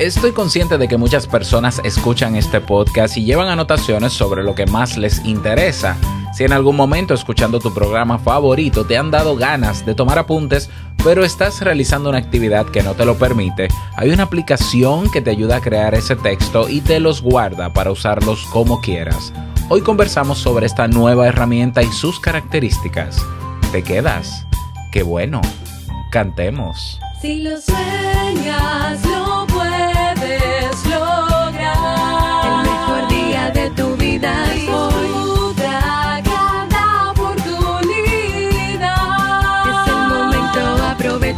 Estoy consciente de que muchas personas escuchan este podcast y llevan anotaciones sobre lo que más les interesa. Si en algún momento escuchando tu programa favorito te han dado ganas de tomar apuntes, pero estás realizando una actividad que no te lo permite, hay una aplicación que te ayuda a crear ese texto y te los guarda para usarlos como quieras. Hoy conversamos sobre esta nueva herramienta y sus características. ¿Te quedas? ¡Qué bueno! Cantemos. Si lo sueñas, lo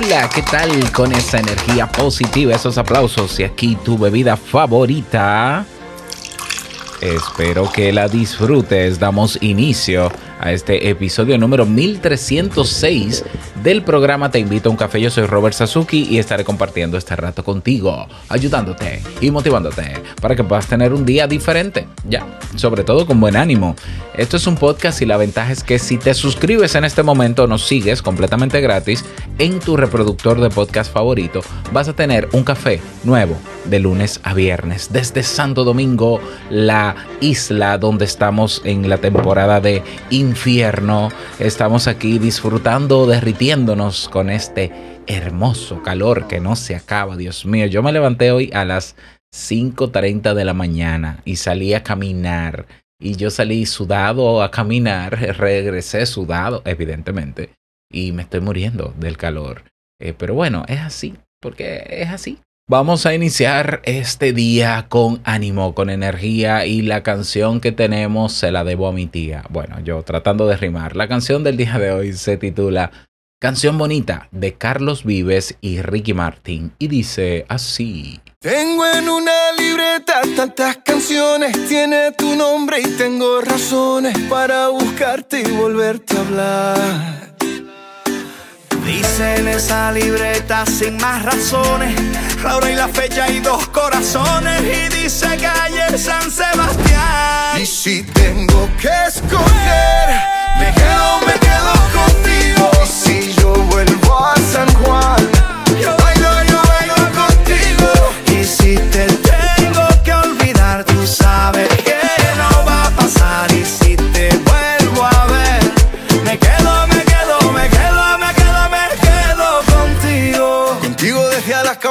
Hola, ¿qué tal con esa energía positiva, esos aplausos y aquí tu bebida favorita? Espero que la disfrutes. Damos inicio a este episodio número 1306 del programa Te invito a un café. Yo soy Robert Sasuki y estaré compartiendo este rato contigo, ayudándote y motivándote para que puedas tener un día diferente. Ya, sobre todo con buen ánimo. Esto es un podcast y la ventaja es que si te suscribes en este momento, nos sigues completamente gratis en tu reproductor de podcast favorito, vas a tener un café nuevo de lunes a viernes desde Santo Domingo, la isla donde estamos en la temporada de infierno. Estamos aquí disfrutando, con este hermoso calor que no se acaba, Dios mío. Yo me levanté hoy a las 5.30 de la mañana y salí a caminar. Y yo salí sudado a caminar, regresé sudado, evidentemente, y me estoy muriendo del calor. Eh, pero bueno, es así, porque es así. Vamos a iniciar este día con ánimo, con energía y la canción que tenemos se la debo a mi tía. Bueno, yo tratando de rimar. La canción del día de hoy se titula Canción Bonita de Carlos Vives y Ricky Martin y dice así. Tengo en una libreta tantas canciones, tiene tu nombre y tengo razones para buscarte y volverte a hablar. Dice en esa libreta sin más razones, la hora y la fecha y dos corazones. Y dice calle San Sebastián. Y si tengo que escoger, me quedo, me quedo contigo. Y si yo vuelvo a San Juan, yo bailo, yo bailo contigo. Y si te tengo que olvidar, tú sabes que no va a pasar. Y si te vuelvo a ver, me quedo, me quedo, me quedo, me quedo, me quedo contigo. Contigo desde Alaska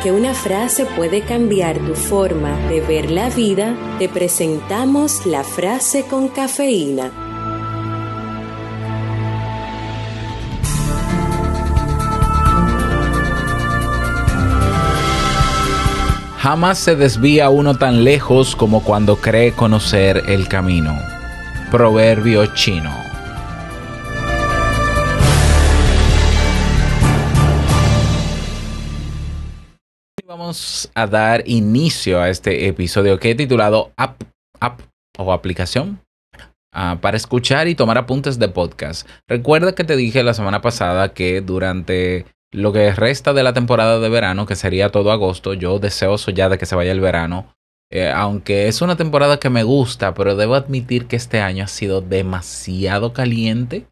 Porque una frase puede cambiar tu forma de ver la vida, te presentamos la frase con cafeína. Jamás se desvía uno tan lejos como cuando cree conocer el camino. Proverbio chino. A dar inicio a este episodio que he titulado App, App o aplicación ah, para escuchar y tomar apuntes de podcast. Recuerda que te dije la semana pasada que durante lo que resta de la temporada de verano, que sería todo agosto, yo deseoso ya de que se vaya el verano. Eh, aunque es una temporada que me gusta, pero debo admitir que este año ha sido demasiado caliente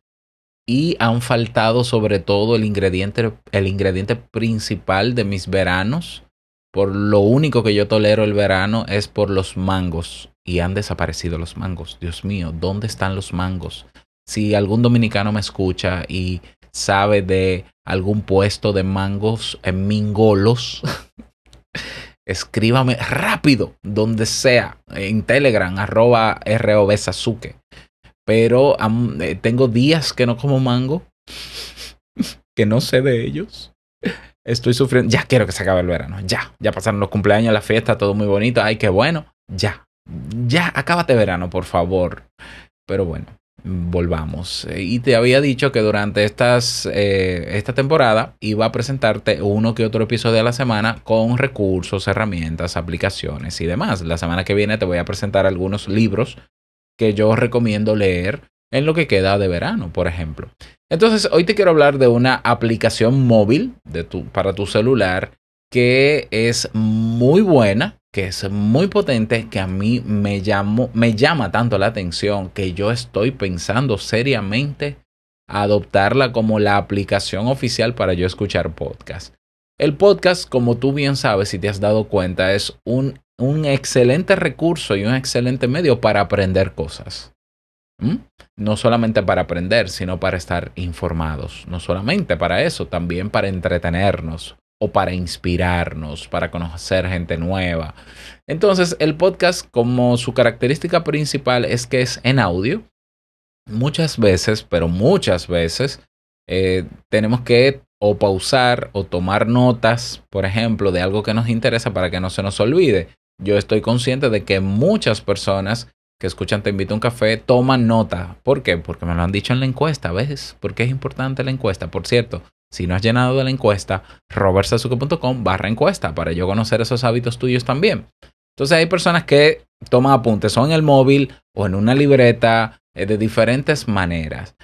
y han faltado sobre todo el ingrediente, el ingrediente principal de mis veranos. Por lo único que yo tolero el verano es por los mangos. Y han desaparecido los mangos. Dios mío, ¿dónde están los mangos? Si algún dominicano me escucha y sabe de algún puesto de mangos en Mingolos, escríbame rápido, donde sea, en Telegram, arroba ROB Sasuke. Pero eh, tengo días que no como mango, que no sé de ellos. Estoy sufriendo. Ya quiero que se acabe el verano. Ya. Ya pasaron los cumpleaños, la fiesta, todo muy bonito. Ay, qué bueno. Ya. Ya, acábate verano, por favor. Pero bueno, volvamos. Y te había dicho que durante estas, eh, esta temporada iba a presentarte uno que otro episodio a la semana con recursos, herramientas, aplicaciones y demás. La semana que viene te voy a presentar algunos libros que yo recomiendo leer en lo que queda de verano, por ejemplo. Entonces, hoy te quiero hablar de una aplicación móvil de tu, para tu celular que es muy buena, que es muy potente, que a mí me, llamó, me llama tanto la atención que yo estoy pensando seriamente adoptarla como la aplicación oficial para yo escuchar podcast. El podcast, como tú bien sabes, si te has dado cuenta, es un, un excelente recurso y un excelente medio para aprender cosas. ¿Mm? No solamente para aprender, sino para estar informados. No solamente para eso, también para entretenernos o para inspirarnos, para conocer gente nueva. Entonces, el podcast, como su característica principal es que es en audio, muchas veces, pero muchas veces, eh, tenemos que o pausar o tomar notas, por ejemplo, de algo que nos interesa para que no se nos olvide. Yo estoy consciente de que muchas personas que escuchan Te invito a un café toman nota. ¿Por qué? Porque me lo han dicho en la encuesta, ¿ves? Porque es importante la encuesta. Por cierto, si no has llenado de la encuesta, robertsazuke.com barra encuesta para yo conocer esos hábitos tuyos también. Entonces hay personas que toman apuntes o en el móvil o en una libreta eh, de diferentes maneras.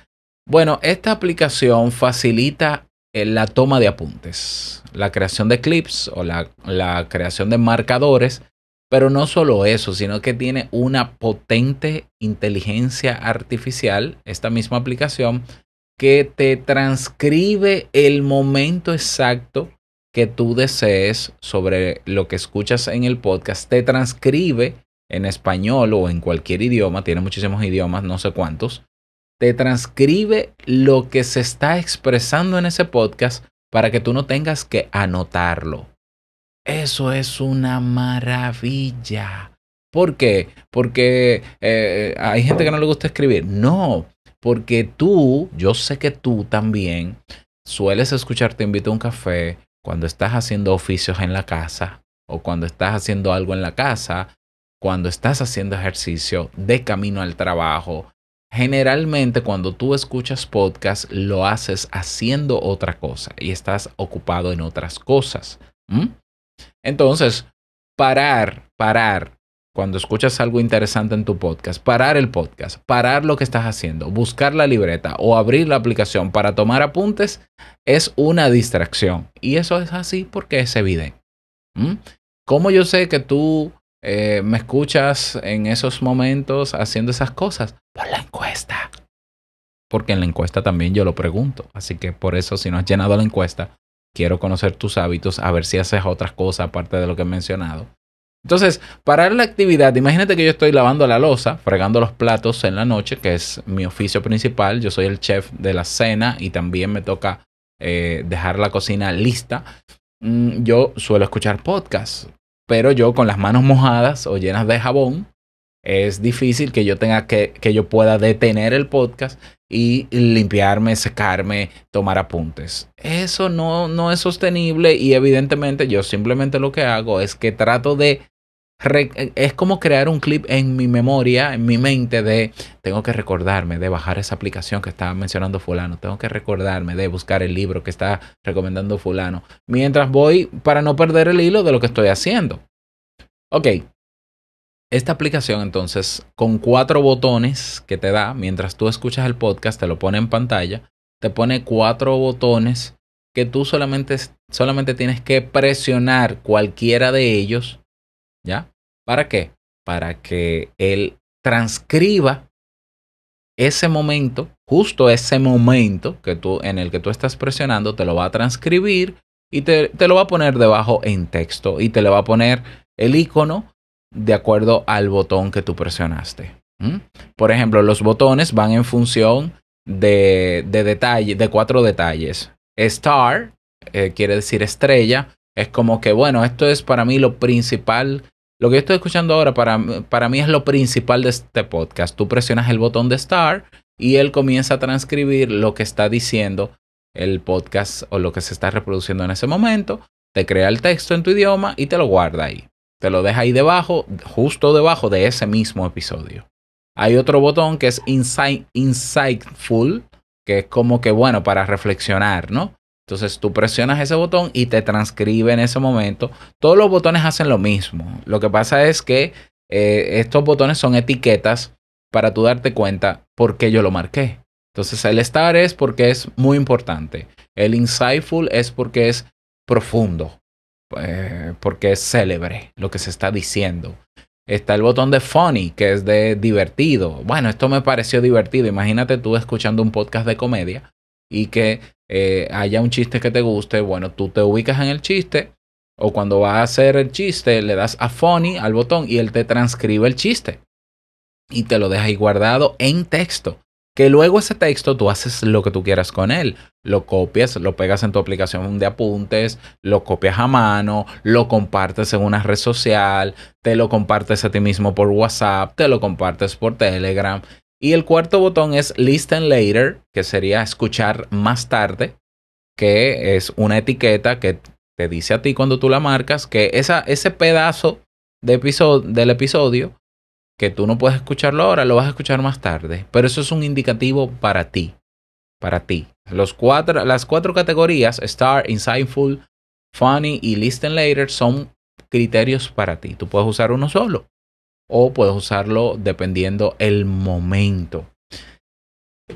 Bueno, esta aplicación facilita eh, la toma de apuntes, la creación de clips o la, la creación de marcadores, pero no solo eso, sino que tiene una potente inteligencia artificial, esta misma aplicación, que te transcribe el momento exacto que tú desees sobre lo que escuchas en el podcast, te transcribe en español o en cualquier idioma, tiene muchísimos idiomas, no sé cuántos, te transcribe lo que se está expresando en ese podcast para que tú no tengas que anotarlo. Eso es una maravilla. ¿Por qué? Porque eh, hay gente que no le gusta escribir. No, porque tú, yo sé que tú también sueles escuchar Te invito a un café cuando estás haciendo oficios en la casa o cuando estás haciendo algo en la casa, cuando estás haciendo ejercicio de camino al trabajo. Generalmente cuando tú escuchas podcast lo haces haciendo otra cosa y estás ocupado en otras cosas. Entonces, parar, parar cuando escuchas algo interesante en tu podcast, parar el podcast, parar lo que estás haciendo, buscar la libreta o abrir la aplicación para tomar apuntes es una distracción. Y eso es así porque es evidente. ¿Mm? ¿Cómo yo sé que tú eh, me escuchas en esos momentos haciendo esas cosas? Por la encuesta. Porque en la encuesta también yo lo pregunto. Así que por eso, si no has llenado la encuesta, quiero conocer tus hábitos, a ver si haces otras cosas aparte de lo que he mencionado. Entonces, parar la actividad, imagínate que yo estoy lavando la losa, fregando los platos en la noche, que es mi oficio principal. Yo soy el chef de la cena y también me toca eh, dejar la cocina lista. Mm, yo suelo escuchar podcasts, pero yo con las manos mojadas o llenas de jabón, es difícil que yo tenga que, que yo pueda detener el podcast y limpiarme, secarme, tomar apuntes. Eso no, no es sostenible y evidentemente yo simplemente lo que hago es que trato de... es como crear un clip en mi memoria, en mi mente de tengo que recordarme de bajar esa aplicación que estaba mencionando fulano, tengo que recordarme de buscar el libro que está recomendando fulano, mientras voy para no perder el hilo de lo que estoy haciendo. Ok, esta aplicación entonces con cuatro botones que te da mientras tú escuchas el podcast, te lo pone en pantalla, te pone cuatro botones que tú solamente, solamente tienes que presionar cualquiera de ellos, ¿ya? ¿Para qué? Para que él transcriba ese momento, justo ese momento que tú, en el que tú estás presionando, te lo va a transcribir y te, te lo va a poner debajo en texto y te le va a poner el icono de acuerdo al botón que tú presionaste. Por ejemplo, los botones van en función de, de detalle, de cuatro detalles. Star eh, quiere decir estrella. Es como que, bueno, esto es para mí lo principal. Lo que yo estoy escuchando ahora para, para mí es lo principal de este podcast. Tú presionas el botón de Star y él comienza a transcribir lo que está diciendo el podcast o lo que se está reproduciendo en ese momento. Te crea el texto en tu idioma y te lo guarda ahí. Te lo deja ahí debajo, justo debajo de ese mismo episodio. Hay otro botón que es insight, Insightful, que es como que, bueno, para reflexionar, ¿no? Entonces tú presionas ese botón y te transcribe en ese momento. Todos los botones hacen lo mismo. Lo que pasa es que eh, estos botones son etiquetas para tú darte cuenta por qué yo lo marqué. Entonces el star es porque es muy importante. El insightful es porque es profundo. Eh, porque es célebre lo que se está diciendo. Está el botón de funny, que es de divertido. Bueno, esto me pareció divertido. Imagínate tú escuchando un podcast de comedia y que eh, haya un chiste que te guste. Bueno, tú te ubicas en el chiste o cuando va a hacer el chiste le das a funny al botón y él te transcribe el chiste y te lo deja ahí guardado en texto. Que luego ese texto tú haces lo que tú quieras con él. Lo copias, lo pegas en tu aplicación de apuntes, lo copias a mano, lo compartes en una red social, te lo compartes a ti mismo por WhatsApp, te lo compartes por Telegram. Y el cuarto botón es Listen Later, que sería escuchar más tarde, que es una etiqueta que te dice a ti cuando tú la marcas que ese pedazo de del episodio que tú no puedes escucharlo ahora, lo vas a escuchar más tarde. Pero eso es un indicativo para ti. Para ti. Las cuatro categorías, Star, Insightful, Funny y Listen Later, son criterios para ti. Tú puedes usar uno solo. O puedes usarlo dependiendo el momento.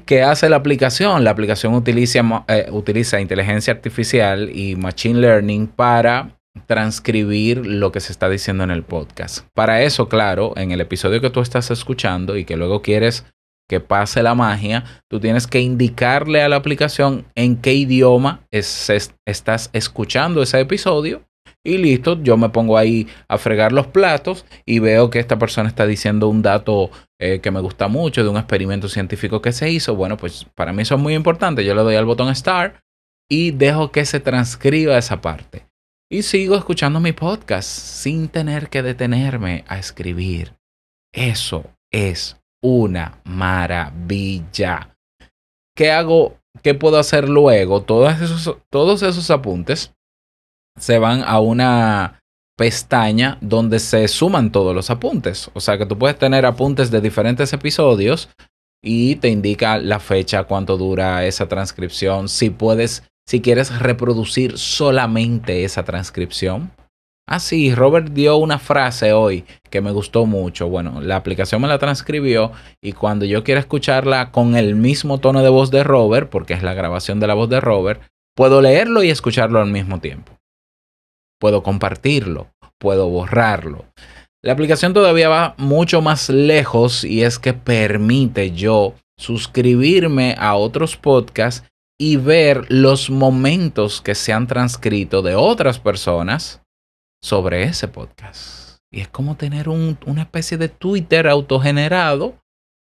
¿Qué hace la aplicación? La aplicación utiliza, eh, utiliza inteligencia artificial y machine learning para transcribir lo que se está diciendo en el podcast. Para eso, claro, en el episodio que tú estás escuchando y que luego quieres que pase la magia, tú tienes que indicarle a la aplicación en qué idioma es- es- estás escuchando ese episodio y listo, yo me pongo ahí a fregar los platos y veo que esta persona está diciendo un dato eh, que me gusta mucho de un experimento científico que se hizo. Bueno, pues para mí eso es muy importante. Yo le doy al botón Start y dejo que se transcriba esa parte. Y sigo escuchando mi podcast sin tener que detenerme a escribir. Eso es una maravilla. ¿Qué hago? ¿Qué puedo hacer luego? Todos esos, todos esos apuntes se van a una pestaña donde se suman todos los apuntes. O sea que tú puedes tener apuntes de diferentes episodios y te indica la fecha, cuánto dura esa transcripción, si puedes, si quieres reproducir solamente esa transcripción. Ah, sí, Robert dio una frase hoy que me gustó mucho. Bueno, la aplicación me la transcribió y cuando yo quiera escucharla con el mismo tono de voz de Robert, porque es la grabación de la voz de Robert, puedo leerlo y escucharlo al mismo tiempo. Puedo compartirlo, puedo borrarlo. La aplicación todavía va mucho más lejos y es que permite yo suscribirme a otros podcasts y ver los momentos que se han transcrito de otras personas sobre ese podcast. Y es como tener un- una especie de Twitter autogenerado,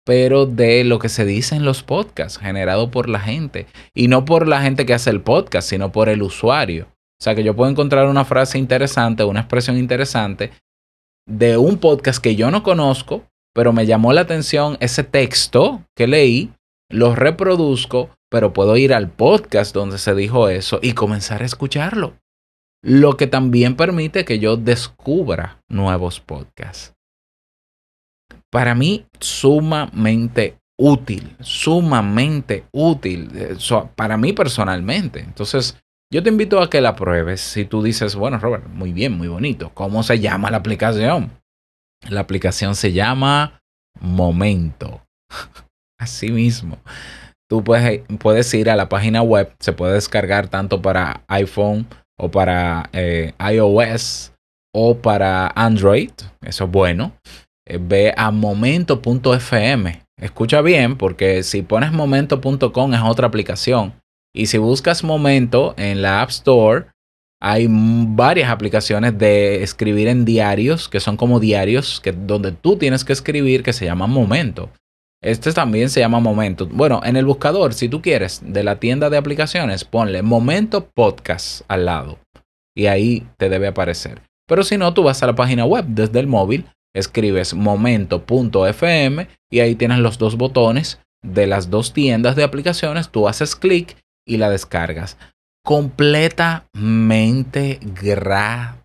pero de lo que se dice en los podcasts, generado por la gente. Y no por la gente que hace el podcast, sino por el usuario. O sea que yo puedo encontrar una frase interesante, una expresión interesante de un podcast que yo no conozco, pero me llamó la atención ese texto que leí, lo reproduzco, pero puedo ir al podcast donde se dijo eso y comenzar a escucharlo. Lo que también permite que yo descubra nuevos podcasts. Para mí, sumamente útil, sumamente útil, eh, para mí personalmente. Entonces, yo te invito a que la pruebes. Si tú dices, bueno, Robert, muy bien, muy bonito. ¿Cómo se llama la aplicación? La aplicación se llama Momento. Así mismo. Tú puedes, puedes ir a la página web, se puede descargar tanto para iPhone o para eh, iOS o para Android. Eso es bueno. Eh, ve a momento.fm. Escucha bien, porque si pones momento.com es otra aplicación. Y si buscas momento en la App Store, hay varias aplicaciones de escribir en diarios, que son como diarios, que, donde tú tienes que escribir, que se llaman momento. Este también se llama Momento. Bueno, en el buscador, si tú quieres, de la tienda de aplicaciones, ponle Momento Podcast al lado. Y ahí te debe aparecer. Pero si no, tú vas a la página web desde el móvil, escribes momento.fm y ahí tienes los dos botones de las dos tiendas de aplicaciones. Tú haces clic y la descargas. Completamente gratis.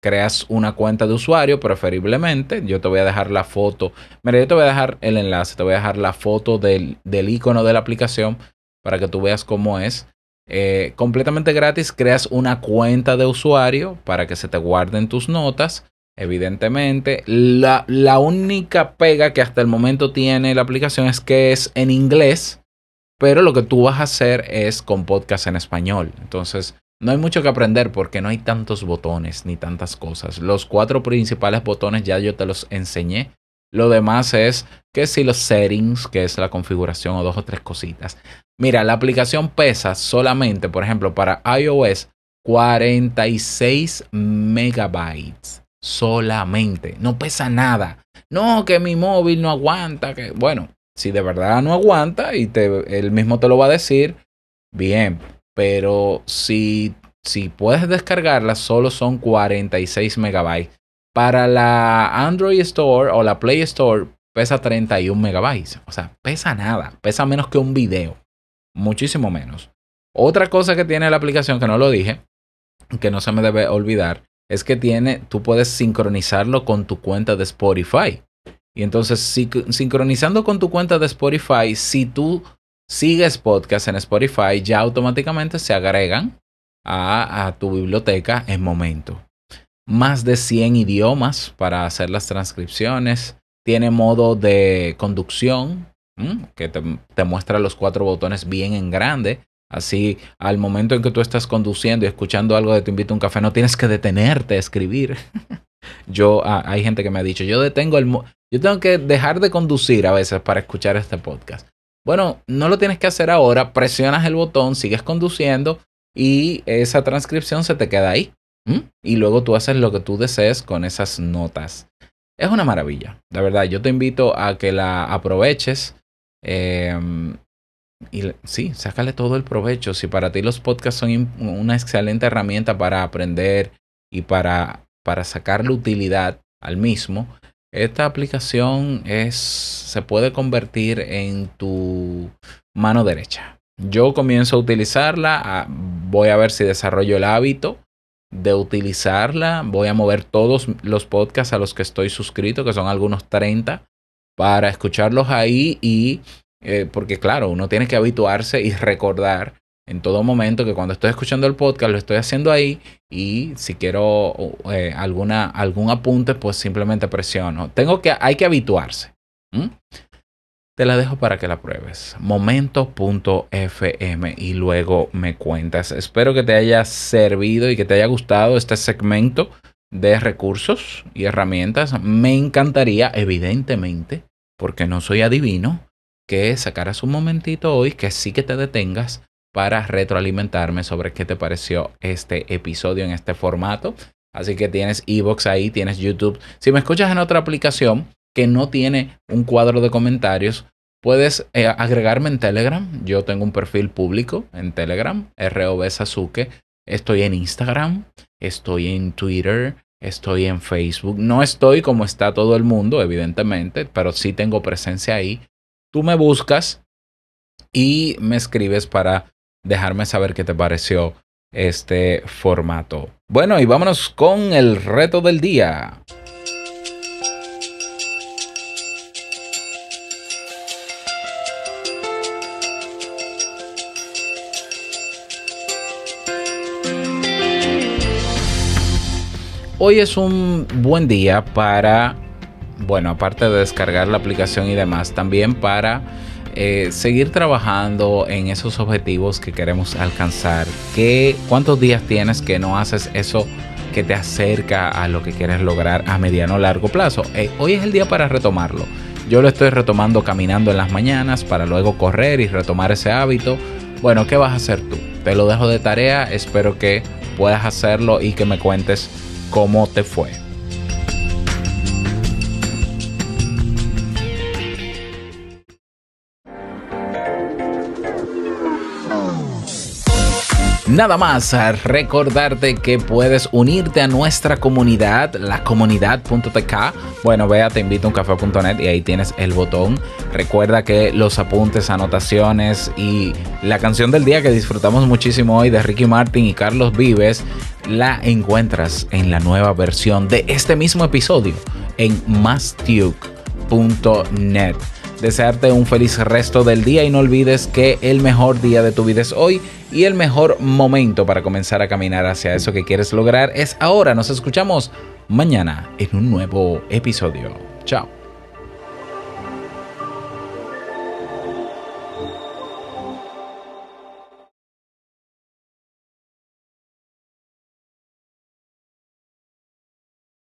Creas una cuenta de usuario, preferiblemente. Yo te voy a dejar la foto. Mira, yo te voy a dejar el enlace, te voy a dejar la foto del, del icono de la aplicación para que tú veas cómo es. Eh, completamente gratis, creas una cuenta de usuario para que se te guarden tus notas. Evidentemente, la, la única pega que hasta el momento tiene la aplicación es que es en inglés, pero lo que tú vas a hacer es con podcast en español. Entonces, no hay mucho que aprender porque no hay tantos botones ni tantas cosas. Los cuatro principales botones ya yo te los enseñé. Lo demás es que si los settings, que es la configuración o dos o tres cositas. Mira, la aplicación pesa solamente, por ejemplo, para iOS 46 megabytes. Solamente. No pesa nada. No, que mi móvil no aguanta. Que... Bueno, si de verdad no aguanta y te, él mismo te lo va a decir, bien. Pero si, si puedes descargarla, solo son 46 megabytes. Para la Android Store o la Play Store pesa 31 megabytes. O sea, pesa nada. Pesa menos que un video. Muchísimo menos. Otra cosa que tiene la aplicación que no lo dije, que no se me debe olvidar, es que tiene, tú puedes sincronizarlo con tu cuenta de Spotify. Y entonces, si- sincronizando con tu cuenta de Spotify, si tú sigues podcast en Spotify, ya automáticamente se agregan a, tu biblioteca en momento. Más de 100 idiomas para hacer las transcripciones. Tiene modo de conducción, que te, muestra los cuatro botones bien en grande. Así, al momento en que tú estás conduciendo y escuchando algo de Te invito a un café, no tienes que detenerte a escribir. yo, ah, hay gente que me ha dicho, yo detengo el, yo tengo que dejar de conducir a veces para escuchar este podcast. Bueno, no lo tienes que hacer ahora, presionas el botón, sigues conduciendo y esa transcripción se te queda ahí. Y luego tú haces lo que tú desees con esas notas. Es una maravilla, de verdad. Yo te invito a que la aproveches. eh, y sí, sácale todo el provecho. Si para ti los podcasts son una excelente herramienta para aprender y para, para sacarle utilidad al mismo, esta aplicación es, se puede convertir en tu mano derecha. Yo comienzo a utilizarla, voy a ver si desarrollo el hábito de utilizarla, voy a mover todos los podcasts a los que estoy suscrito, que son algunos 30, para escucharlos ahí y eh, porque claro, uno tiene que habituarse y recordar en todo momento, que cuando estoy escuchando el podcast lo estoy haciendo ahí y si quiero eh, alguna, algún apunte, pues simplemente presiono. Tengo que, hay que habituarse. Te la dejo para que la pruebes. Momento.fm y luego me cuentas. Espero que te haya servido y que te haya gustado este segmento de recursos y herramientas. Me encantaría, evidentemente, porque no soy adivino, que sacaras un momentito hoy, que sí que te detengas para retroalimentarme sobre qué te pareció este episodio en este formato. Así que tienes Evox ahí, tienes YouTube. Si me escuchas en otra aplicación que no tiene un cuadro de comentarios, puedes eh, agregarme en Telegram. Yo tengo un perfil público en Telegram, ROB Sasuke. Estoy en Instagram, estoy en Twitter, estoy en Facebook. No estoy como está todo el mundo, evidentemente, pero sí tengo presencia ahí. Tú me buscas y me escribes para dejarme saber qué te pareció este formato. Bueno, y vámonos con el reto del día. Hoy es un buen día para, bueno, aparte de descargar la aplicación y demás, también para eh, seguir trabajando en esos objetivos que queremos alcanzar. ¿Qué, ¿Cuántos días tienes que no haces eso que te acerca a lo que quieres lograr a mediano o largo plazo? Eh, hoy es el día para retomarlo. Yo lo estoy retomando caminando en las mañanas para luego correr y retomar ese hábito. Bueno, ¿qué vas a hacer tú? Te lo dejo de tarea, espero que puedas hacerlo y que me cuentes cómo te fue. Nada más recordarte que puedes unirte a nuestra comunidad, la comunidad.tk. Bueno, ve a teinvitouncafé.net y ahí tienes el botón. Recuerda que los apuntes, anotaciones y la canción del día que disfrutamos muchísimo hoy de Ricky Martin y Carlos Vives la encuentras en la nueva versión de este mismo episodio en mastuke.net desearte un feliz resto del día y no olvides que el mejor día de tu vida es hoy y el mejor momento para comenzar a caminar hacia eso que quieres lograr es ahora. Nos escuchamos mañana en un nuevo episodio. Chao.